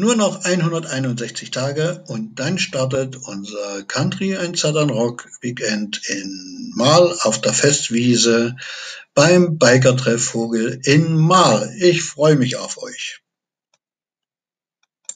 Nur noch 161 Tage und dann startet unser Country and Southern Rock Weekend in Mal auf der Festwiese beim Bikertreff Vogel in Mal. Ich freue mich auf euch.